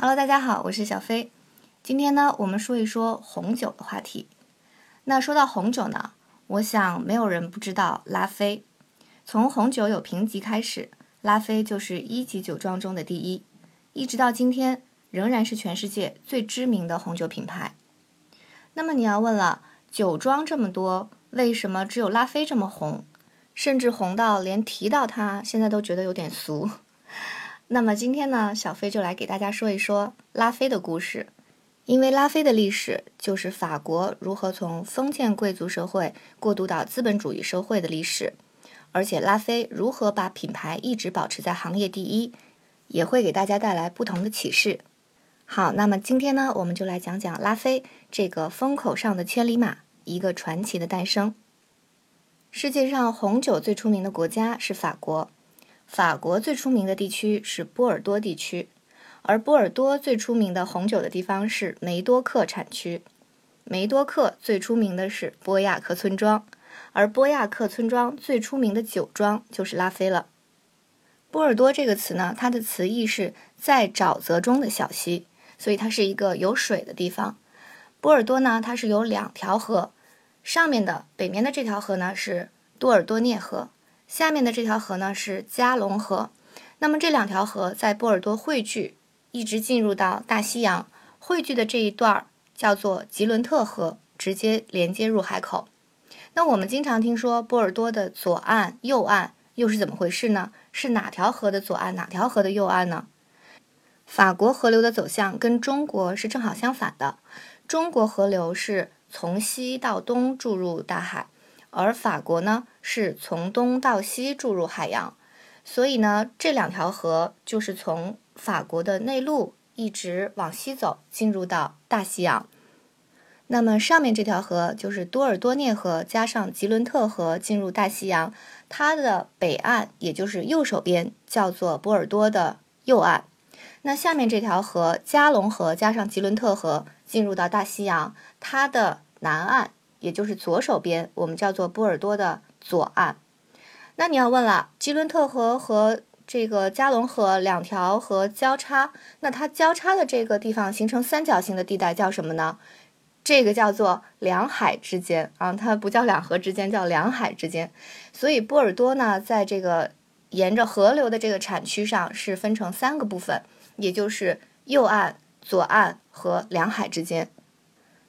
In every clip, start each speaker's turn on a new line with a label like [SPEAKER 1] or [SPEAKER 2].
[SPEAKER 1] Hello，大家好，我是小飞。今天呢，我们说一说红酒的话题。那说到红酒呢，我想没有人不知道拉菲。从红酒有评级开始，拉菲就是一级酒庄中的第一，一直到今天仍然是全世界最知名的红酒品牌。那么你要问了，酒庄这么多，为什么只有拉菲这么红？甚至红到连提到它现在都觉得有点俗？那么今天呢，小飞就来给大家说一说拉菲的故事。因为拉菲的历史就是法国如何从封建贵族社会过渡到资本主义社会的历史，而且拉菲如何把品牌一直保持在行业第一，也会给大家带来不同的启示。好，那么今天呢，我们就来讲讲拉菲这个风口上的千里马，一个传奇的诞生。世界上红酒最出名的国家是法国。法国最出名的地区是波尔多地区，而波尔多最出名的红酒的地方是梅多克产区。梅多克最出名的是波亚克村庄，而波亚克村庄最出名的酒庄就是拉菲了。波尔多这个词呢，它的词义是在沼泽中的小溪，所以它是一个有水的地方。波尔多呢，它是有两条河，上面的北面的这条河呢是多尔多涅河。下面的这条河呢是加龙河，那么这两条河在波尔多汇聚，一直进入到大西洋。汇聚的这一段儿叫做吉伦特河，直接连接入海口。那我们经常听说波尔多的左岸、右岸又是怎么回事呢？是哪条河的左岸，哪条河的右岸呢？法国河流的走向跟中国是正好相反的，中国河流是从西到东注入大海。而法国呢，是从东到西注入海洋，所以呢，这两条河就是从法国的内陆一直往西走，进入到大西洋。那么上面这条河就是多尔多涅河加上吉伦特河进入大西洋，它的北岸也就是右手边叫做波尔多的右岸。那下面这条河加龙河加上吉伦特河进入到大西洋，它的南岸。也就是左手边，我们叫做波尔多的左岸。那你要问了，吉伦特河和这个加龙河两条河交叉，那它交叉的这个地方形成三角形的地带叫什么呢？这个叫做两海之间啊，它不叫两河之间，叫两海之间。所以波尔多呢，在这个沿着河流的这个产区上是分成三个部分，也就是右岸、左岸和两海之间。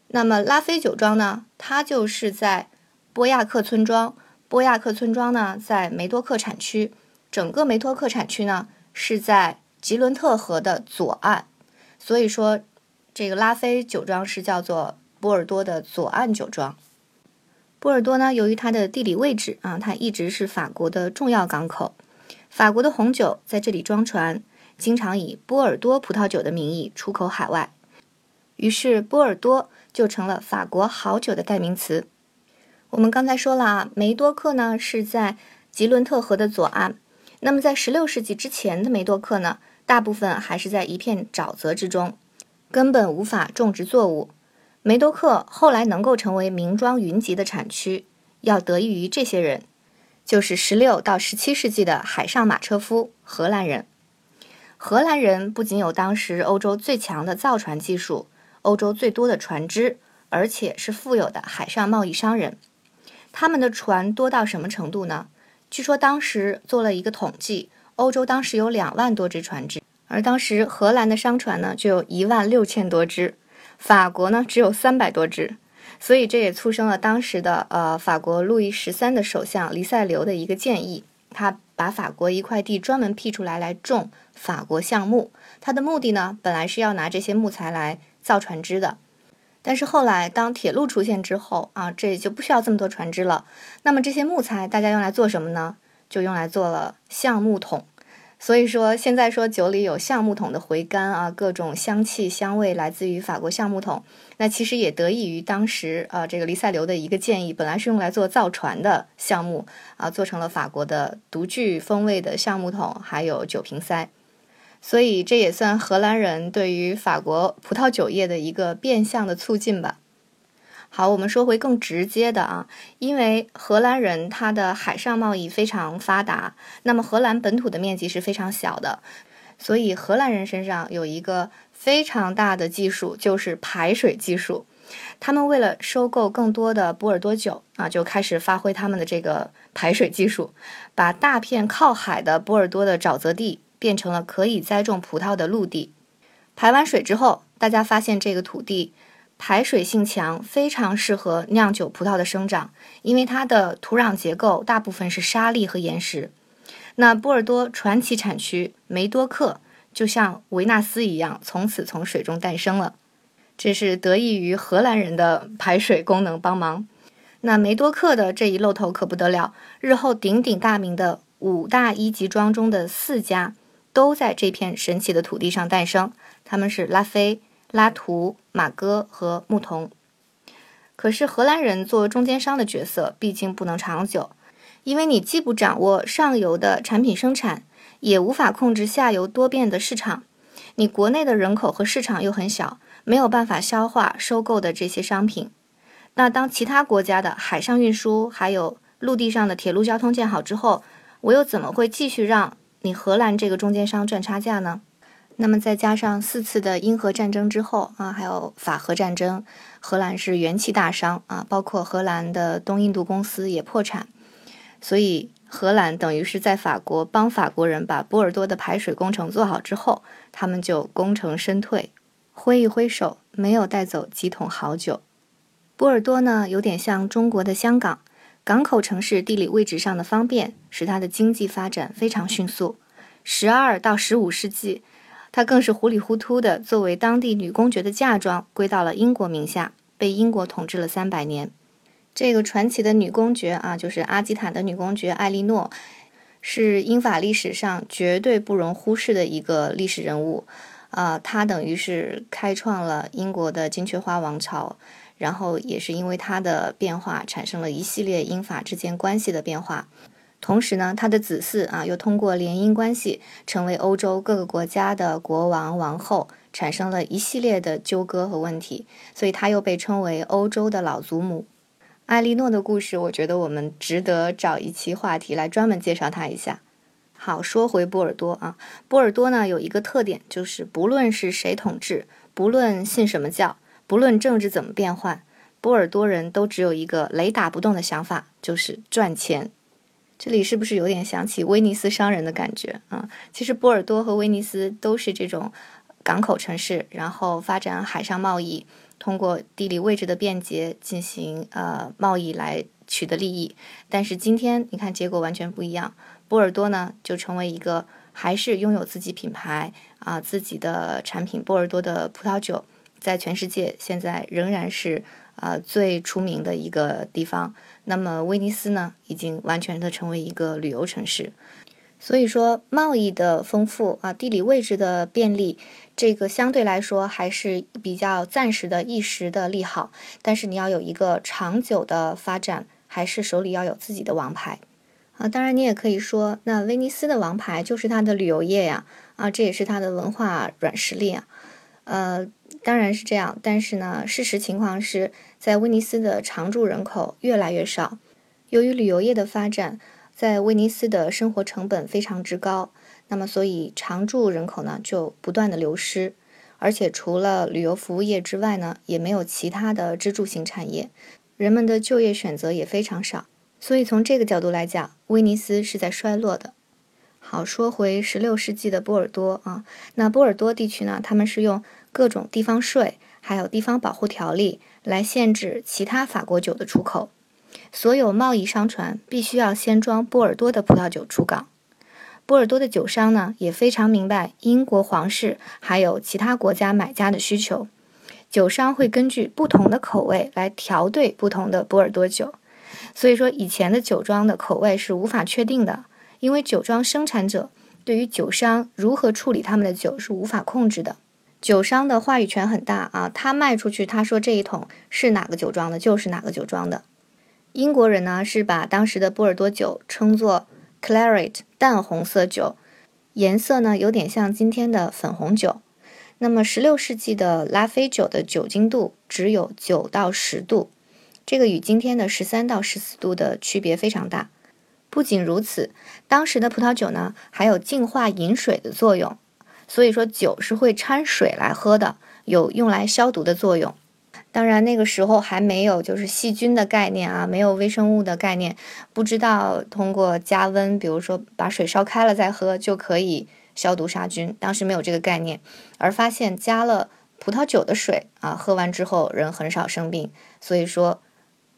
[SPEAKER 1] 那么拉菲酒庄呢？它就是在波亚克村庄。波亚克村庄呢，在梅多克产区。整个梅多克产区呢，是在吉伦特河的左岸。所以说，这个拉菲酒庄是叫做波尔多的左岸酒庄。波尔多呢，由于它的地理位置啊，它一直是法国的重要港口。法国的红酒在这里装船，经常以波尔多葡萄酒的名义出口海外。于是，波尔多。就成了法国好酒的代名词。我们刚才说了啊，梅多克呢是在吉伦特河的左岸。那么在16世纪之前的梅多克呢，大部分还是在一片沼泽之中，根本无法种植作物。梅多克后来能够成为名庄云集的产区，要得益于这些人，就是16到17世纪的海上马车夫——荷兰人。荷兰人不仅有当时欧洲最强的造船技术。欧洲最多的船只，而且是富有的海上贸易商人。他们的船多到什么程度呢？据说当时做了一个统计，欧洲当时有两万多只船只，而当时荷兰的商船呢就有一万六千多只，法国呢只有三百多只。所以这也促生了当时的呃法国路易十三的首相黎塞留的一个建议，他把法国一块地专门辟出来来种法国橡木。他的目的呢，本来是要拿这些木材来。造船只的，但是后来当铁路出现之后啊，这就不需要这么多船只了。那么这些木材大家用来做什么呢？就用来做了橡木桶。所以说现在说酒里有橡木桶的回甘啊，各种香气香味来自于法国橡木桶。那其实也得益于当时啊这个黎塞留的一个建议，本来是用来做造船的橡木啊，做成了法国的独具风味的橡木桶，还有酒瓶塞。所以这也算荷兰人对于法国葡萄酒业的一个变相的促进吧。好，我们说回更直接的啊，因为荷兰人他的海上贸易非常发达，那么荷兰本土的面积是非常小的，所以荷兰人身上有一个非常大的技术，就是排水技术。他们为了收购更多的波尔多酒啊，就开始发挥他们的这个排水技术，把大片靠海的波尔多的沼泽地变成了可以栽种葡萄的陆地。排完水之后，大家发现这个土地排水性强，非常适合酿酒葡萄的生长，因为它的土壤结构大部分是沙砾和岩石。那波尔多传奇产区梅多克就像维纳斯一样，从此从水中诞生了。这是得益于荷兰人的排水功能帮忙。那梅多克的这一露头可不得了，日后鼎鼎大名的五大一级庄中的四家都在这片神奇的土地上诞生，他们是拉菲、拉图、马哥和牧童。可是荷兰人做中间商的角色毕竟不能长久，因为你既不掌握上游的产品生产，也无法控制下游多变的市场，你国内的人口和市场又很小。没有办法消化收购的这些商品，那当其他国家的海上运输还有陆地上的铁路交通建好之后，我又怎么会继续让你荷兰这个中间商赚差价呢？那么再加上四次的英荷战争之后啊，还有法荷战争，荷兰是元气大伤啊，包括荷兰的东印度公司也破产，所以荷兰等于是在法国帮法国人把波尔多的排水工程做好之后，他们就功成身退。挥一挥手，没有带走几桶好酒。波尔多呢，有点像中国的香港，港口城市地理位置上的方便，使它的经济发展非常迅速。十二到十五世纪，它更是糊里糊涂的作为当地女公爵的嫁妆归到了英国名下，被英国统治了三百年。这个传奇的女公爵啊，就是阿基坦的女公爵艾莉诺，是英法历史上绝对不容忽视的一个历史人物。啊，她等于是开创了英国的金雀花王朝，然后也是因为他的变化，产生了一系列英法之间关系的变化。同时呢，他的子嗣啊，又通过联姻关系成为欧洲各个国家的国王王后，产生了一系列的纠葛和问题，所以他又被称为欧洲的老祖母。艾莉诺的故事，我觉得我们值得找一期话题来专门介绍她一下。好，说回波尔多啊，波尔多呢有一个特点，就是不论是谁统治，不论信什么教，不论政治怎么变换，波尔多人都只有一个雷打不动的想法，就是赚钱。这里是不是有点想起威尼斯商人的感觉啊？其实波尔多和威尼斯都是这种港口城市，然后发展海上贸易，通过地理位置的便捷进行呃贸易来取得利益。但是今天你看结果完全不一样。波尔多呢，就成为一个还是拥有自己品牌啊自己的产品。波尔多的葡萄酒在全世界现在仍然是啊最出名的一个地方。那么威尼斯呢，已经完全的成为一个旅游城市。所以说，贸易的丰富啊，地理位置的便利，这个相对来说还是比较暂时的一时的利好。但是你要有一个长久的发展，还是手里要有自己的王牌。啊，当然你也可以说，那威尼斯的王牌就是它的旅游业呀，啊，这也是它的文化软实力啊，呃，当然是这样。但是呢，事实情况是在威尼斯的常住人口越来越少，由于旅游业的发展，在威尼斯的生活成本非常之高，那么所以常住人口呢就不断的流失，而且除了旅游服务业之外呢，也没有其他的支柱型产业，人们的就业选择也非常少。所以从这个角度来讲，威尼斯是在衰落的。好，说回十六世纪的波尔多啊，那波尔多地区呢，他们是用各种地方税，还有地方保护条例来限制其他法国酒的出口。所有贸易商船必须要先装波尔多的葡萄酒出港。波尔多的酒商呢，也非常明白英国皇室还有其他国家买家的需求，酒商会根据不同的口味来调对不同的波尔多酒。所以说，以前的酒庄的口味是无法确定的，因为酒庄生产者对于酒商如何处理他们的酒是无法控制的。酒商的话语权很大啊，他卖出去，他说这一桶是哪个酒庄的，就是哪个酒庄的。英国人呢是把当时的波尔多酒称作 claret 淡红色酒，颜色呢有点像今天的粉红酒。那么16世纪的拉菲酒的酒精度只有9到10度。这个与今天的十三到十四度的区别非常大。不仅如此，当时的葡萄酒呢还有净化饮水的作用。所以说酒是会掺水来喝的，有用来消毒的作用。当然那个时候还没有就是细菌的概念啊，没有微生物的概念，不知道通过加温，比如说把水烧开了再喝就可以消毒杀菌，当时没有这个概念，而发现加了葡萄酒的水啊，喝完之后人很少生病，所以说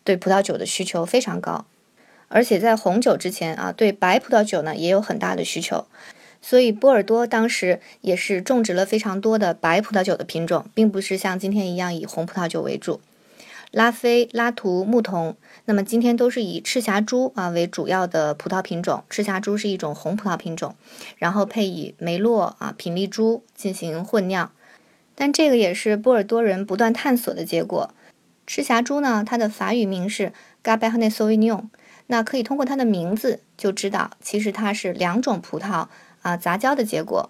[SPEAKER 1] 对葡萄酒的需求非常高，而且在红酒之前啊，对白葡萄酒呢也有很大的需求。所以波尔多当时也是种植了非常多的白葡萄酒的品种，并不是像今天一样以红葡萄酒为主。拉菲、拉图、木桐，那么今天都是以赤霞珠啊为主要的葡萄品种。赤霞珠是一种红葡萄品种，然后配以梅洛啊、品丽珠进行混酿。但这个也是波尔多人不断探索的结果。赤霞珠呢，它的法语名是 Cabernet Sauvignon，那可以通过它的名字就知道，其实它是两种葡萄。啊，杂交的结果，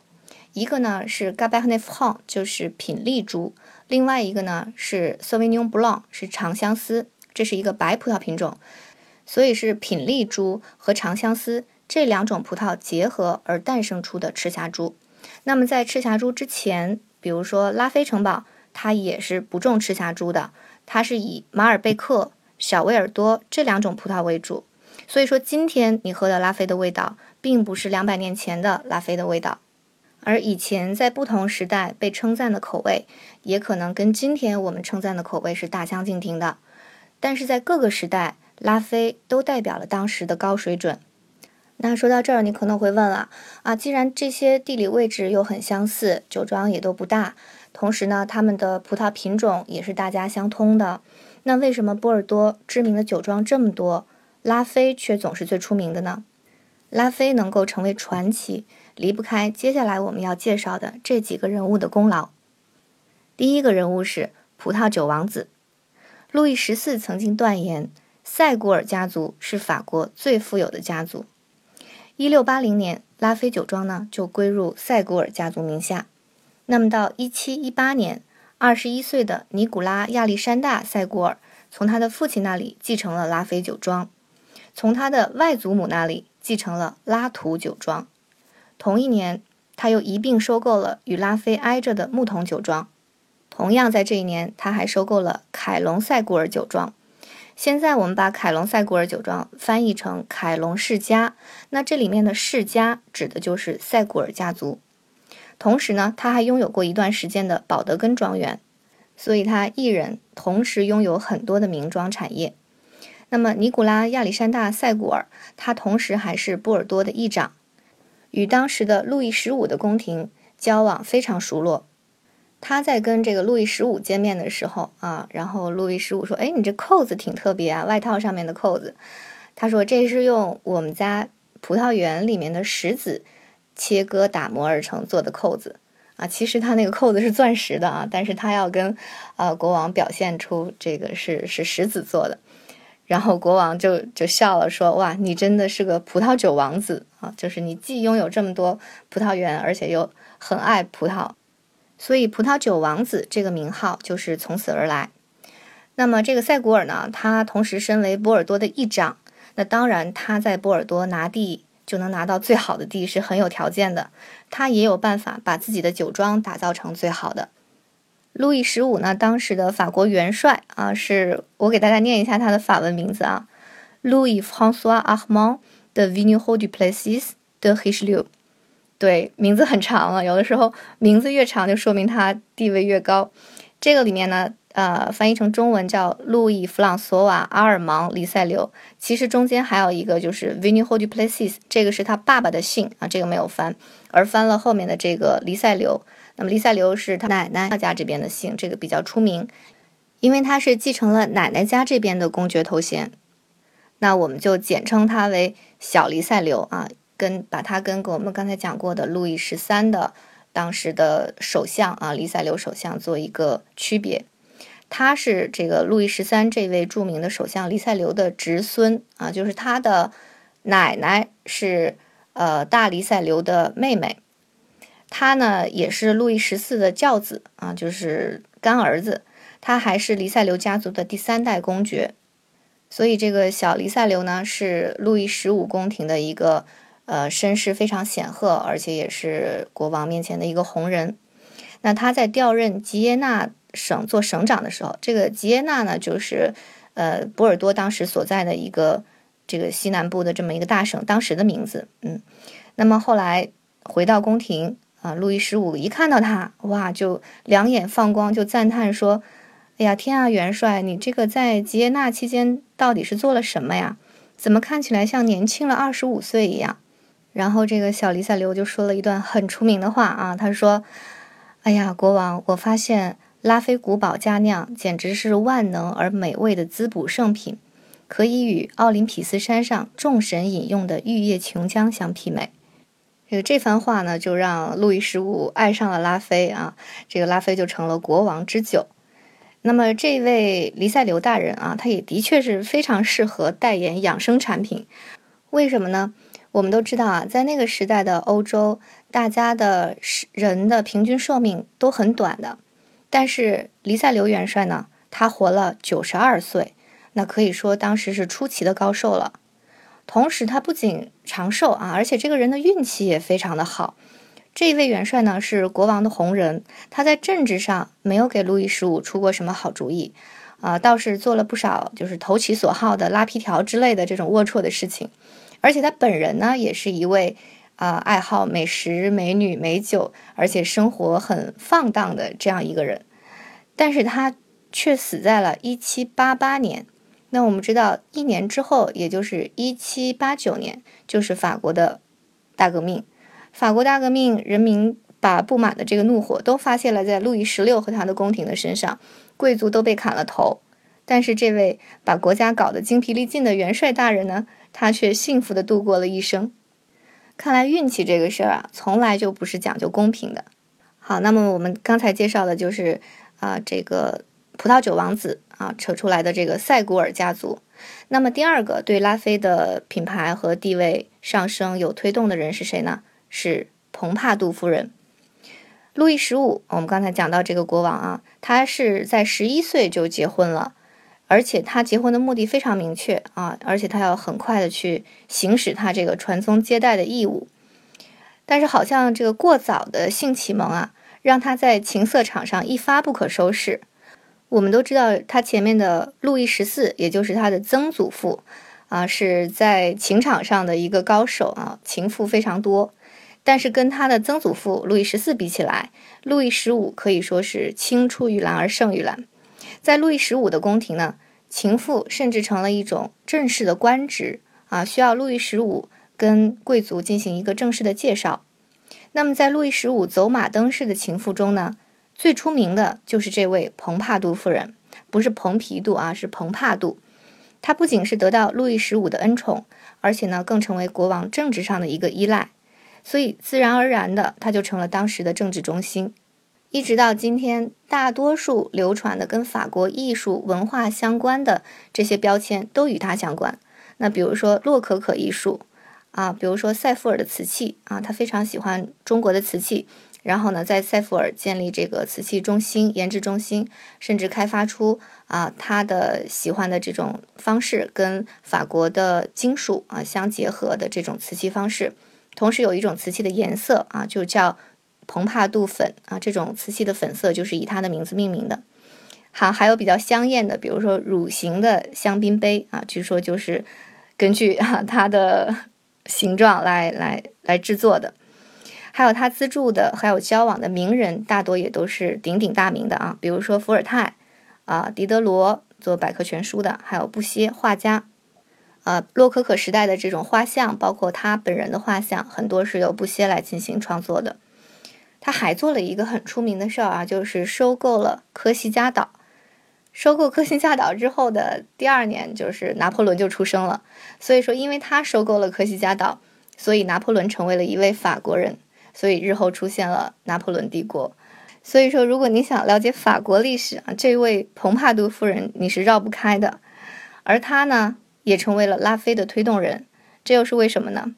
[SPEAKER 1] 一个呢是 Cabernet Franc，就是品丽珠；另外一个呢是 Sauvignon Blanc，是长相思，这是一个白葡萄品种。所以是品丽珠和长相思这两种葡萄结合而诞生出的赤霞珠。那么在赤霞珠之前，比如说拉菲城堡，它也是不种赤霞珠的，它是以马尔贝克、小维尔多这两种葡萄为主。所以说，今天你喝的拉菲的味道。并不是两百年前的拉菲的味道，而以前在不同时代被称赞的口味，也可能跟今天我们称赞的口味是大相径庭的。但是在各个时代，拉菲都代表了当时的高水准。那说到这儿，你可能会问了啊，既然这些地理位置又很相似，酒庄也都不大，同时呢，他们的葡萄品种也是大家相通的，那为什么波尔多知名的酒庄这么多，拉菲却总是最出名的呢？拉菲能够成为传奇，离不开接下来我们要介绍的这几个人物的功劳。第一个人物是葡萄酒王子，路易十四曾经断言，塞古尔家族是法国最富有的家族。一六八零年，拉菲酒庄呢就归入塞古尔家族名下。那么到一七一八年，二十一岁的尼古拉亚历山大塞古尔从他的父亲那里继承了拉菲酒庄，从他的外祖母那里。继承了拉图酒庄，同一年，他又一并收购了与拉菲挨着的木桐酒庄。同样在这一年，他还收购了凯隆塞古尔酒庄。现在我们把凯隆塞古尔酒庄翻译成凯隆世家，那这里面的世家指的就是塞古尔家族。同时呢，他还拥有过一段时间的保德根庄园，所以他一人同时拥有很多的名庄产业。那么，尼古拉亚历山大塞古尔，他同时还是波尔多的议长，与当时的路易十五的宫廷交往非常熟络。他在跟这个路易十五见面的时候啊，然后路易十五说：“哎，你这扣子挺特别啊，外套上面的扣子。”他说：“这是用我们家葡萄园里面的石子切割打磨而成做的扣子啊。其实他那个扣子是钻石的啊，但是他要跟呃国王表现出这个是是石子做的。”然后国王就就笑了，说：“哇，你真的是个葡萄酒王子啊！就是你既拥有这么多葡萄园，而且又很爱葡萄，所以葡萄酒王子这个名号就是从此而来。那么这个塞古尔呢，他同时身为波尔多的议长，那当然他在波尔多拿地就能拿到最好的地是很有条件的，他也有办法把自己的酒庄打造成最好的。”路易十五呢，当时的法国元帅啊，是我给大家念一下他的法文名字啊，Louis François Armand de Vigneron du Plessis de Richelieu。对，名字很长啊，有的时候名字越长，就说明他地位越高。这个里面呢，呃，翻译成中文叫路易弗朗索瓦阿尔芒黎塞留，其实中间还有一个就是 Vigneron du Plessis，这个是他爸爸的姓啊，这个没有翻，而翻了后面的这个黎塞留。那么，黎塞留是他奶奶家这边的姓，这个比较出名，因为他是继承了奶奶家这边的公爵头衔。那我们就简称他为小黎塞留啊，跟把他跟我们刚才讲过的路易十三的当时的首相啊，黎塞留首相做一个区别。他是这个路易十三这位著名的首相黎塞留的侄孙啊，就是他的奶奶是呃大黎塞留的妹妹。他呢也是路易十四的教子啊，就是干儿子。他还是黎塞留家族的第三代公爵，所以这个小黎塞留呢是路易十五宫廷的一个呃，身世非常显赫，而且也是国王面前的一个红人。那他在调任吉耶纳省做省长的时候，这个吉耶纳呢，就是呃波尔多当时所在的一个这个西南部的这么一个大省，当时的名字。嗯，那么后来回到宫廷啊，路易十五一看到他，哇，就两眼放光，就赞叹说：“哎呀，天啊，元帅，你这个在吉耶纳期间到底是做了什么呀？怎么看起来像年轻了二十五岁一样？”然后这个小黎塞留就说了一段很出名的话啊，他说。哎呀，国王，我发现拉菲古堡佳酿简直是万能而美味的滋补圣品，可以与奥林匹斯山上众神饮用的玉液琼浆相媲美。这个这番话呢，就让路易十五爱上了拉菲啊，这个拉菲就成了国王之酒。那么这位黎塞留大人啊，他也的确是非常适合代言养生产品。为什么呢？我们都知道啊，在那个时代的欧洲，大家的人的平均寿命都很短的。但是黎塞留元帅呢，他活了九十二岁，那可以说当时是出奇的高寿了。同时，他不仅长寿啊，而且这个人的运气也非常的好。这一位元帅呢，是国王的红人，他在政治上没有给路易十五出过什么好主意啊，倒是做了不少就是投其所好的拉皮条之类的这种龌龊的事情。而且他本人呢，也是一位啊爱好美食、美女、美酒，而且生活很放荡的这样一个人。但是他却死在了1788年。那我们知道，一年之后，也就是1789年，就是法国的大革命。法国大革命，人民把不满的这个怒火都发泄了在路易十六和他的宫廷的身上，贵族都被砍了头。但是这位把国家搞得精疲力尽的元帅大人呢？他却幸福的度过了一生。看来运气这个事儿啊，从来就不是讲究公平的。好，那么我们刚才介绍的就是啊，这个葡萄酒王子啊扯出来的这个塞古尔家族。那么第二个对拉菲的品牌和地位上升有推动的人是谁呢？是蓬帕杜夫人。路易十五，我们刚才讲到这个国王啊，他是在十一岁就结婚了。而且他结婚的目的非常明确啊，而且他要很快的去行使他这个传宗接代的义务。但是好像这个过早的性启蒙啊，让他在情色场上一发不可收拾。我们都知道，他前面的路易十四，也就是他的曾祖父啊，是在情场上的一个高手啊，情妇非常多。但是跟他的曾祖父路易十四比起来，路易十五可以说是青出于蓝而胜于蓝。在路易十五的宫廷呢，情妇甚至成了一种正式的官职啊，需要路易十五跟贵族进行一个正式的介绍。那么，在路易十五走马灯式的情妇中呢，最出名的就是这位蓬帕杜夫人，不是蓬皮杜啊，是蓬帕杜。她不仅是得到路易十五的恩宠，而且呢，更成为国王政治上的一个依赖，所以自然而然的，她就成了当时的政治中心。一直到今天，大多数流传的跟法国艺术文化相关的这些标签都与她相关。那比如说洛可可艺术啊，比如说塞夫尔的瓷器啊，他非常喜欢中国的瓷器，然后呢，在塞弗尔建立这个瓷器中心、研制中心，甚至开发出啊他的喜欢的这种方式，跟法国的金属啊相结合的这种瓷器方式。同时有一种瓷器的颜色啊，就叫。蓬帕杜粉啊，这种瓷器的粉色就是以它的名字命名的。好，还有比较香艳的，比如说乳形的香槟杯啊，据说就是根据啊它的形状来来来制作的。还有他资助的，还有交往的名人，大多也都是鼎鼎大名的啊，比如说伏尔泰啊，狄德罗做百科全书的，还有布歇画家，呃，洛可可时代的这种画像，包括他本人的画像，很多是由布歇来进行创作的。他还做了一个很出名的事儿啊，就是收购了科西嘉岛。收购科西嘉岛之后的第二年，就是拿破仑就出生了。所以说，因为他收购了科西嘉岛，所以拿破仑成为了一位法国人，所以日后出现了拿破仑帝国。所以说，如果你想了解法国历史啊，这位蓬帕杜夫人你是绕不开的。而他呢，也成为了拉菲的推动人。这又是为什么呢？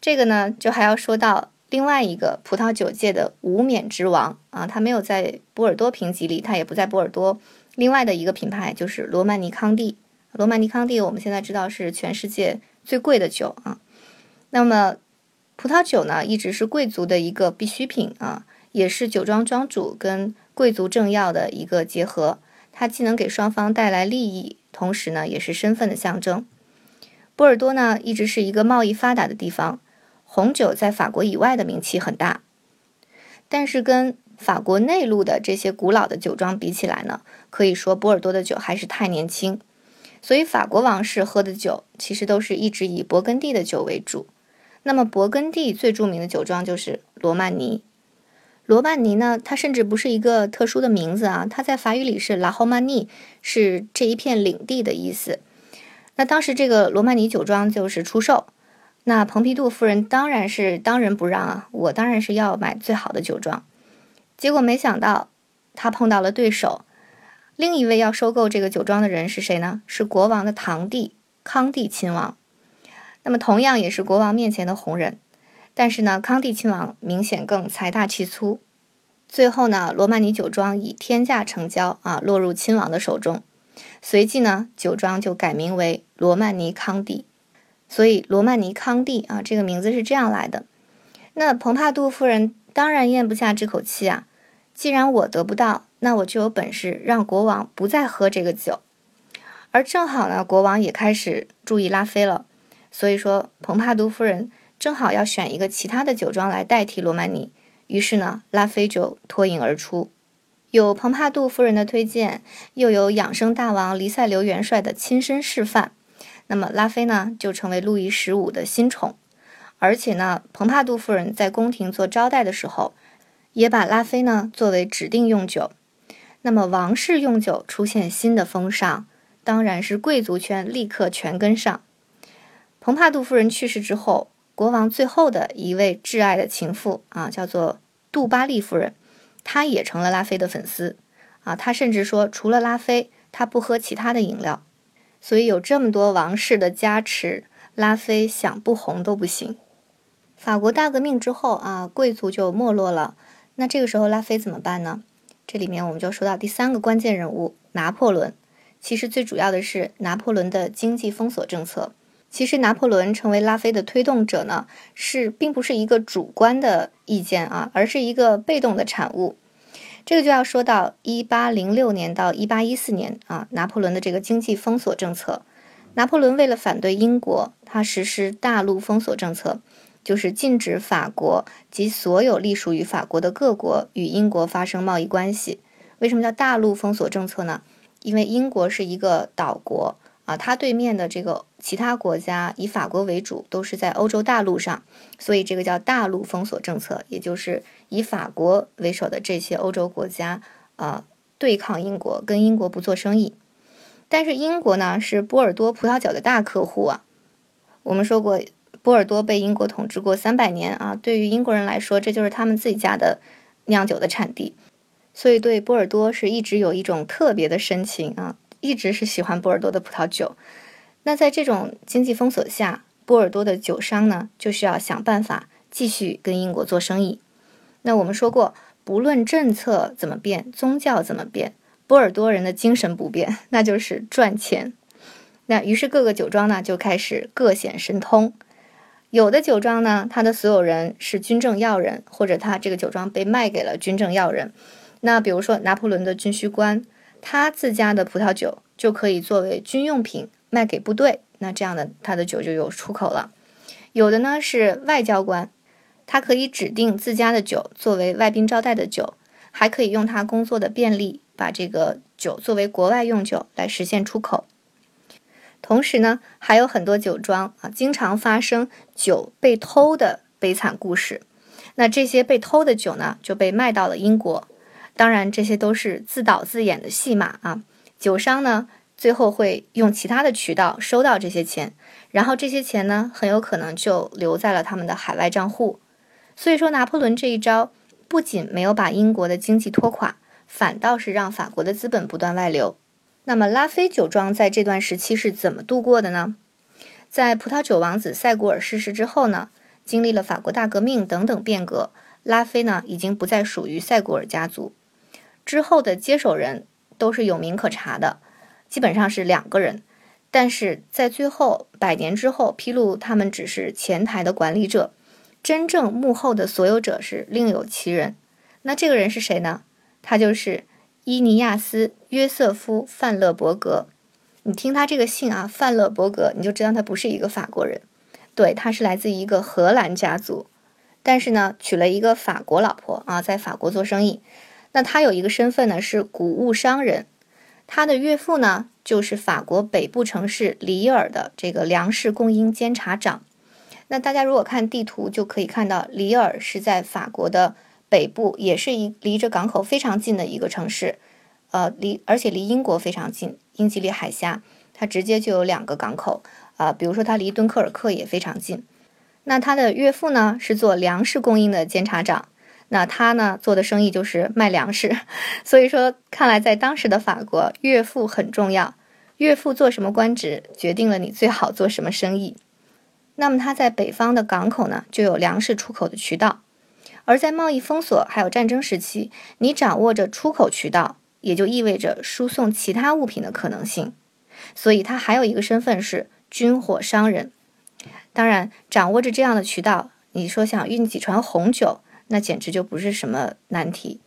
[SPEAKER 1] 这个呢，就还要说到。另外一个葡萄酒界的无冕之王啊，他没有在波尔多评级里，他也不在波尔多。另外的一个品牌就是罗曼尼康帝。罗曼尼康帝我们现在知道是全世界最贵的酒啊。那么葡萄酒呢一直是贵族的一个必需品啊，也是酒庄庄主跟贵族政要的一个结合。它既能给双方带来利益，同时呢也是身份的象征。波尔多呢一直是一个贸易发达的地方，红酒在法国以外的名气很大。但是跟法国内陆的这些古老的酒庄比起来呢，可以说波尔多的酒还是太年轻。所以法国王室喝的酒其实都是一直以勃艮第的酒为主。那么勃艮第最著名的酒庄就是罗曼尼。罗曼尼呢，它甚至不是一个特殊的名字啊，它在法语里是 La Romanée，是这一片领地的意思。那当时这个罗曼尼酒庄就是出售，那蓬皮杜夫人当然是当仁不让啊，我当然是要买最好的酒庄。结果没想到他碰到了对手，另一位要收购这个酒庄的人是谁呢？是国王的堂弟康帝亲王。那么同样也是国王面前的红人。但是呢，康帝亲王明显更财大气粗。最后呢，罗曼尼酒庄以天价成交啊，落入亲王的手中。随即呢，酒庄就改名为罗曼尼康帝。所以罗曼尼康帝啊，这个名字是这样来的。那蓬帕杜夫人当然咽不下这口气啊。既然我得不到，那我就有本事让国王不再喝这个酒。而正好呢，国王也开始注意拉菲了。所以说，蓬帕杜夫人。正好要选一个其他的酒庄来代替罗曼尼，于是呢，拉菲就脱颖而出。有蓬帕杜夫人的推荐，又有养生大王黎塞留元帅的亲身示范，那么拉菲呢就成为路易十五的新宠。而且呢，蓬帕杜夫人在宫廷做招待的时候，也把拉菲呢作为指定用酒。那么王室用酒出现新的风尚，当然是贵族圈立刻全跟上。蓬帕杜夫人去世之后。国王最后的一位挚爱的情妇啊，叫做杜巴利夫人，她也成了拉菲的粉丝啊。她甚至说，除了拉菲，她不喝其他的饮料。所以有这么多王室的加持，拉菲想不红都不行。法国大革命之后啊，贵族就没落了。那这个时候拉菲怎么办呢？这里面我们就说到第三个关键人物拿破仑。其实最主要的是拿破仑的经济封锁政策。其实拿破仑成为拉菲的推动者呢，是并不是一个主观的意见啊，而是一个被动的产物。这个就要说到一八零六年到一八一四年啊，拿破仑的这个经济封锁政策。拿破仑为了反对英国，他实施大陆封锁政策，就是禁止法国及所有隶属于法国的各国与英国发生贸易关系。为什么叫大陆封锁政策呢？因为英国是一个岛国。啊，它对面的这个其他国家以法国为主，都是在欧洲大陆上，所以这个叫大陆封锁政策，也就是以法国为首的这些欧洲国家啊对抗英国，跟英国不做生意。但是英国呢是波尔多葡萄酒的大客户啊。我们说过，波尔多被英国统治过三百年啊，对于英国人来说，这就是他们自己家的酿酒的产地，所以对波尔多是一直有一种特别的深情啊。一直是喜欢波尔多的葡萄酒。那在这种经济封锁下，波尔多的酒商呢，就需要想办法继续跟英国做生意。那我们说过，不论政策怎么变，宗教怎么变，波尔多人的精神不变，那就是赚钱。那于是各个酒庄呢，就开始各显神通。有的酒庄呢，他的所有人是军政要人，或者他这个酒庄被卖给了军政要人。那比如说拿破仑的军需官。他自家的葡萄酒就可以作为军用品卖给部队，那这样的他的酒就有出口了。有的呢是外交官，他可以指定自家的酒作为外宾招待的酒，还可以用他工作的便利把这个酒作为国外用酒来实现出口。同时呢，还有很多酒庄啊，经常发生酒被偷的悲惨故事。那这些被偷的酒呢，就被卖到了英国。当然，这些都是自导自演的戏码啊！酒商呢，最后会用其他的渠道收到这些钱，然后这些钱呢，很有可能就留在了他们的海外账户。所以说，拿破仑这一招不仅没有把英国的经济拖垮，反倒是让法国的资本不断外流。那么，拉菲酒庄在这段时期是怎么度过的呢？在葡萄酒王子塞古尔逝世之后呢，经历了法国大革命等等变革，拉菲呢已经不再属于塞古尔家族。之后的接手人都是有名可查的，基本上是两个人，但是在最后百年之后披露他们只是前台的管理者，真正幕后的所有者是另有其人。那这个人是谁呢？他就是伊尼亚斯·约瑟夫·范勒伯格。你听他这个姓啊，范勒伯格，你就知道他不是一个法国人。对，他是来自一个荷兰家族，但是呢，娶了一个法国老婆啊，在法国做生意。那他有一个身份呢，是谷物商人。他的岳父呢，就是法国北部城市里尔的这个粮食供应监察长。那大家如果看地图，就可以看到里尔是在法国的北部，也是一离着港口非常近的一个城市。呃，离而且离英国非常近，英吉利海峡，它直接就有两个港口啊。比如说，它离敦刻尔克也非常近。那他的岳父呢，是做粮食供应的监察长，那他呢做的生意就是卖粮食。所以说，看来在当时的法国，岳父很重要。岳父做什么官职，决定了你最好做什么生意。那么他在北方的港口呢，就有粮食出口的渠道。而在贸易封锁还有战争时期，你掌握着出口渠道。也就意味着输送其他物品的可能性，所以他还有一个身份是军火商人。当然，掌握着这样的渠道，你说想运几船红酒，那简直就不是什么难题。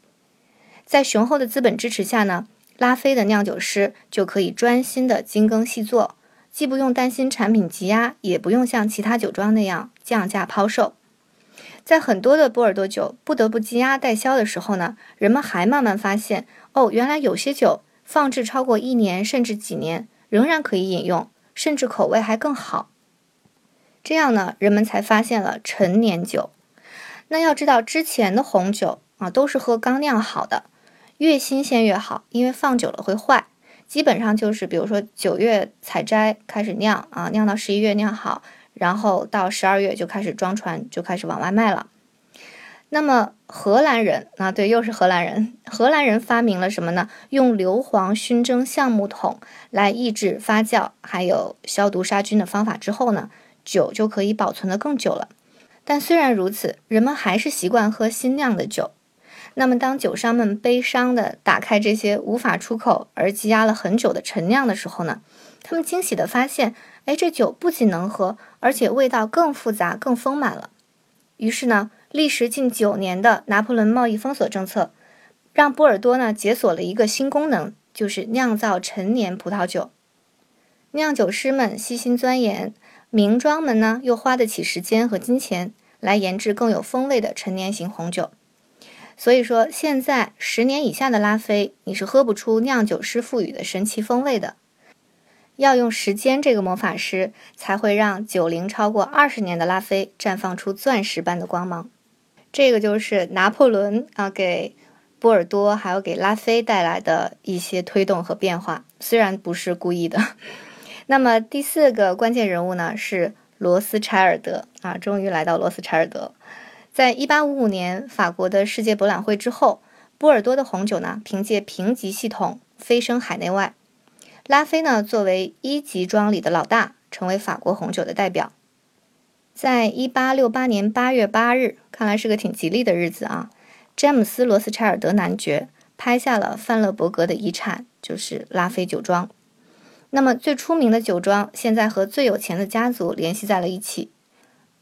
[SPEAKER 1] 在雄厚的资本支持下呢，拉菲的酿酒师就可以专心的精耕细作，既不用担心产品积压，也不用像其他酒庄那样降价抛售。在很多的波尔多酒不得不积压待销的时候呢，人们还慢慢发现，哦，原来有些酒放置超过一年甚至几年仍然可以饮用，甚至口味还更好。这样呢，人们才发现了陈年酒。那要知道，之前的红酒啊都是喝刚酿好的，越新鲜越好，因为放久了会坏。基本上就是，比如说九月采摘开始酿啊，酿到十一月酿好。然后到十二月就开始装船，就开始往外卖了。那么荷兰人啊，对，又是荷兰人。荷兰人发明了什么呢？用硫磺熏蒸橡木桶来抑制发酵，还有消毒杀菌的方法之后呢，酒就可以保存的更久了。但虽然如此，人们还是习惯喝新酿的酒。那么当酒商们悲伤地打开这些无法出口而积压了很久的陈酿的时候呢，他们惊喜地发现。哎，这酒不仅能喝，而且味道更复杂、更丰满了。于是呢，历时近九年的拿破仑贸易封锁政策，让波尔多呢解锁了一个新功能，就是酿造陈年葡萄酒。酿酒师们悉心钻研，名庄们呢又花得起时间和金钱来研制更有风味的陈年型红酒。所以说，现在十年以下的拉菲，你是喝不出酿酒师赋予的神奇风味的。要用时间这个魔法师，才会让酒龄超过二十年的拉菲绽放出钻石般的光芒。这个就是拿破仑啊，给波尔多还有给拉菲带来的一些推动和变化，虽然不是故意的。那么第四个关键人物呢，是罗斯柴尔德啊，终于来到罗斯柴尔德。在一八五五年法国的世界博览会之后，波尔多的红酒呢，凭借评级系统飞升海内外。拉菲呢，作为一级庄里的老大，成为法国红酒的代表。在一八六八年八月八日，看来是个挺吉利的日子啊。詹姆斯·罗斯柴尔德男爵拍下了范勒伯格的遗产，就是拉菲酒庄。那么最出名的酒庄，现在和最有钱的家族联系在了一起。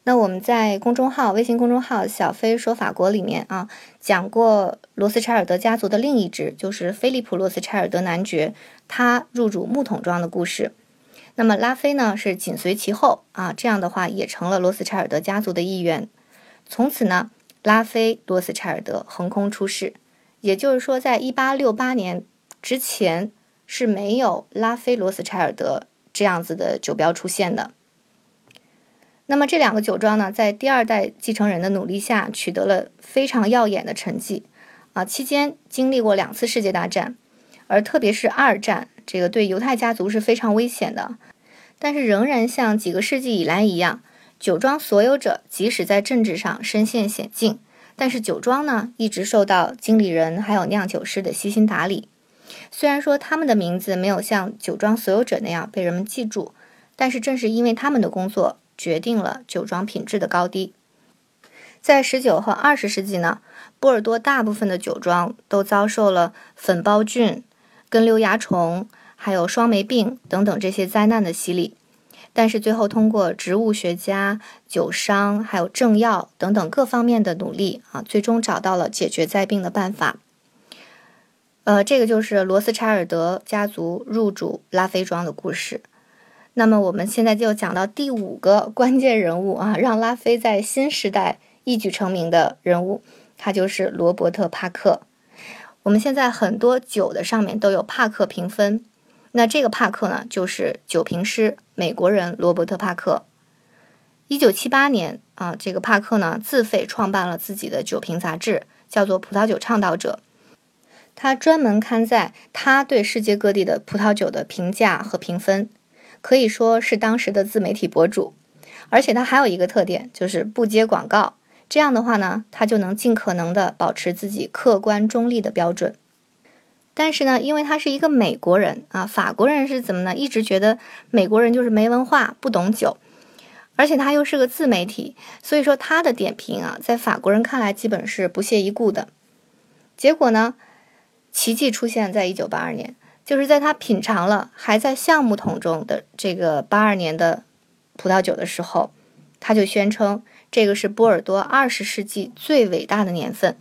[SPEAKER 1] 那我们在公众号、微信公众号“小飞说法国”里面啊，讲过罗斯柴尔德家族的另一支，就是菲利普·罗斯柴尔德男爵，他入主木桶庄的故事。那么拉菲呢，是紧随其后啊，这样的话也成了罗斯柴尔德家族的一员。从此呢，拉菲·罗斯柴尔德横空出世。也就是说，在一八六八年之前是没有拉菲·罗斯柴尔德这样子的酒标出现的。那么这两个酒庄呢，在第二代继承人的努力下，取得了非常耀眼的成绩，啊，期间经历过两次世界大战，而特别是二战，这个对犹太家族是非常危险的。但是仍然像几个世纪以来一样，酒庄所有者即使在政治上身陷险境，但是酒庄呢，一直受到经理人还有酿酒师的悉心打理。虽然说他们的名字没有像酒庄所有者那样被人们记住，但是正是因为他们的工作。决定了酒庄品质的高低。在十九和二十世纪呢，波尔多大部分的酒庄都遭受了粉包菌、根瘤蚜虫、还有霜霉病等等这些灾难的洗礼。但是最后通过植物学家、酒商还有政要等等各方面的努力啊，最终找到了解决灾病的办法。呃，这个就是罗斯柴尔德家族入主拉菲庄的故事。那么我们现在就讲到第五个关键人物啊，让拉菲在新时代一举成名的人物，他就是罗伯特·帕克。我们现在很多酒的上面都有帕克评分，那这个帕克呢，就是酒评师美国人罗伯特·帕克。一九七八年啊，这个帕克呢自费创办了自己的酒评杂志，叫做《葡萄酒倡导者》。他专门刊载他对世界各地的葡萄酒的评价和评分，可以说是当时的自媒体博主。而且他还有一个特点，就是不接广告。这样的话呢，他就能尽可能的保持自己客观中立的标准。但是呢，因为他是一个美国人啊，法国人是怎么呢？一直觉得美国人就是没文化、不懂酒，而且他又是个自媒体，所以说他的点评啊，在法国人看来基本是不屑一顾的。结果呢？奇迹出现在一九八二年，就是在他品尝了还在橡木桶中的这个八二年的葡萄酒的时候，他就宣称这个是波尔多二十世纪最伟大的年份。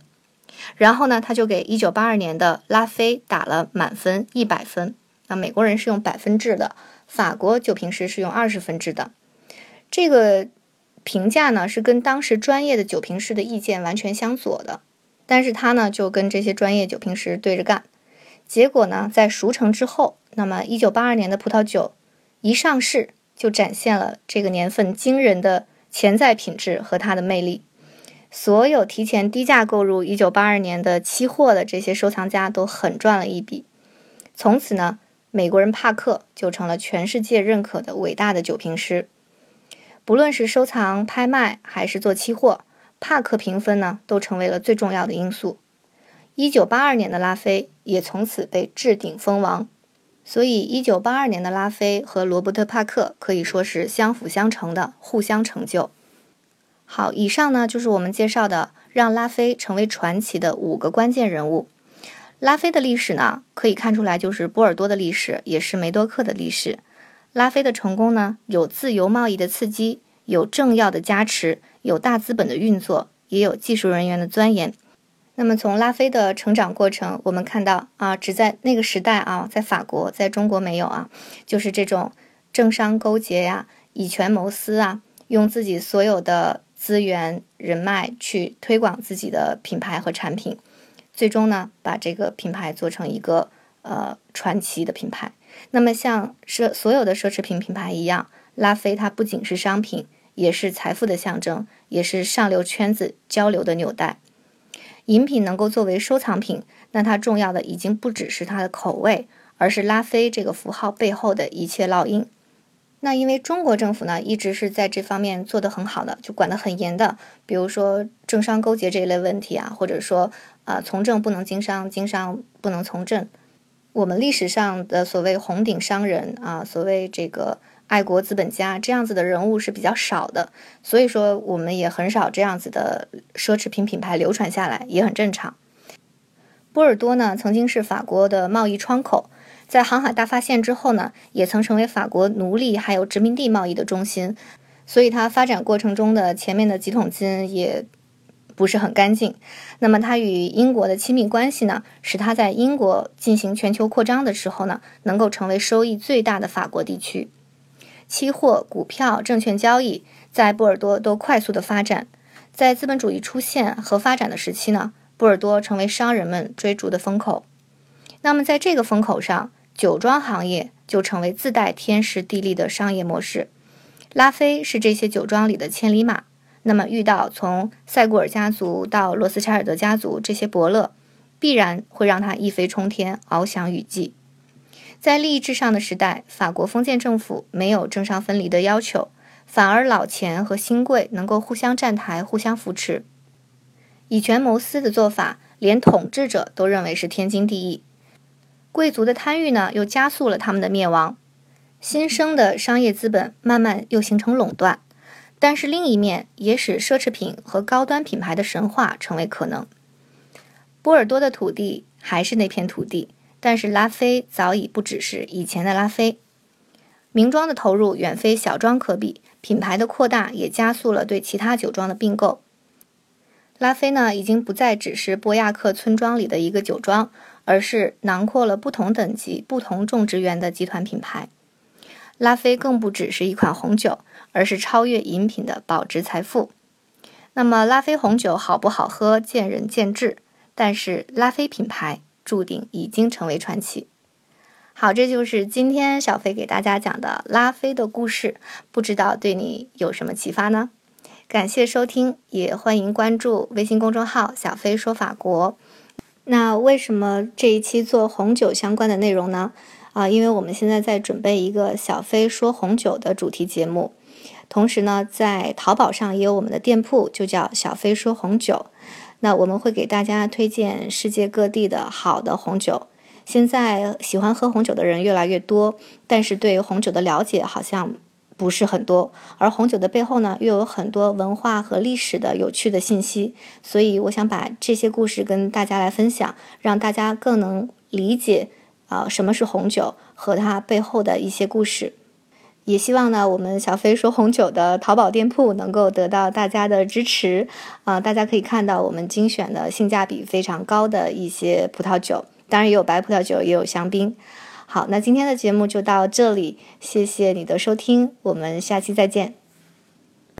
[SPEAKER 1] 然后呢，他就给一九八二年的拉菲打了满分一百分。那美国人是用百分制的，法国酒评师是用二十分制的。这个评价呢，是跟当时专业的酒评师的意见完全相左的。但是他呢，就跟这些专业酒评师对着干，结果呢，在熟成之后，那么一九八二年的葡萄酒一上市，就展现了这个年份惊人的潜在品质和它的魅力。所有提前低价购入一九八二年的期货的这些收藏家都狠赚了一笔。从此呢，美国人帕克就成了全世界认可的伟大的酒评师。不论是收藏、拍卖，还是做期货。帕克评分呢，都成为了最重要的因素。一九八二年的拉菲也从此被置顶封王，所以一九八二年的拉菲和罗伯特·帕克可以说是相辅相成的，互相成就。好，以上呢就是我们介绍的让拉菲成为传奇的五个关键人物。拉菲的历史呢，可以看出来就是波尔多的历史，也是梅多克的历史。拉菲的成功呢，有自由贸易的刺激，有政要的加持。有大资本的运作，也有技术人员的钻研。那么从拉菲的成长过程，我们看到啊，只在那个时代啊，在法国，在中国没有啊，就是这种政商勾结呀，以权谋私啊，用自己所有的资源人脉去推广自己的品牌和产品，最终呢，把这个品牌做成一个呃传奇的品牌。那么像奢所有的奢侈品品牌一样，拉菲它不仅是商品。也是财富的象征，也是上流圈子交流的纽带。饮品能够作为收藏品，那它重要的已经不只是它的口味，而是拉菲这个符号背后的一切烙印。那因为中国政府呢，一直是在这方面做得很好的，就管得很严的。比如说政商勾结这一类问题啊，或者说啊从政不能经商，经商不能从政。我们历史上的所谓红顶商人啊，所谓这个。爱国资本家这样子的人物是比较少的，所以说我们也很少这样子的奢侈品品牌流传下来，也很正常。波尔多呢，曾经是法国的贸易窗口，在航海大发现之后呢，也曾成为法国奴隶还有殖民地贸易的中心，所以它发展过程中的前面的几桶金也不是很干净。那么它与英国的亲密关系呢，使它在英国进行全球扩张的时候呢，能够成为收益最大的法国地区。期货、股票、证券交易在波尔多都快速的发展，在资本主义出现和发展的时期呢，波尔多成为商人们追逐的风口。那么在这个风口上，酒庄行业就成为自带天时地利的商业模式。拉菲是这些酒庄里的千里马，那么遇到从塞古尔家族到罗斯柴尔德家族这些伯乐，必然会让他一飞冲天，翱翔雨季。在利益至上的时代，法国封建政府没有政商分离的要求，反而老钱和新贵能够互相站台、互相扶持。以权谋私的做法，连统治者都认为是天经地义。贵族的贪欲呢，又加速了他们的灭亡。新生的商业资本慢慢又形成垄断，但是另一面也使奢侈品和高端品牌的神话成为可能。波尔多的土地还是那片土地。但是拉菲早已不只是以前的拉菲。名庄的投入远非小庄可比，品牌的扩大也加速了对其他酒庄的并购。拉菲呢，已经不再只是波亚克村庄里的一个酒庄，而是囊括了不同等级、不同种植园的集团品牌。拉菲更不只是一款红酒，而是超越饮品的保值财富。那么，拉菲红酒好不好喝，见仁见智，但是拉菲品牌注定已经成为传奇。好，这就是今天小飞给大家讲的拉菲的故事，不知道对你有什么启发呢？感谢收听，也欢迎关注微信公众号“小飞说法国”。那为什么这一期做红酒相关的内容呢？啊，因为我们现在在准备一个“小飞说红酒”的主题节目，同时呢，在淘宝上也有我们的店铺，就叫“小飞说红酒”。那我们会给大家推荐世界各地的好的红酒。现在喜欢喝红酒的人越来越多，但是对红酒的了解好像。不是很多，而红酒的背后呢，又有很多文化和历史的有趣的信息，所以我想把这些故事跟大家来分享，让大家更能理解啊什么是红酒和它背后的一些故事。也希望呢，我们小飞说红酒的淘宝店铺能够得到大家的支持啊，大家可以看到我们精选的性价比非常高的一些葡萄酒，当然也有白葡萄酒，也有香槟。好，那今天的节目就到这里，谢谢你的收听，我们下期再见。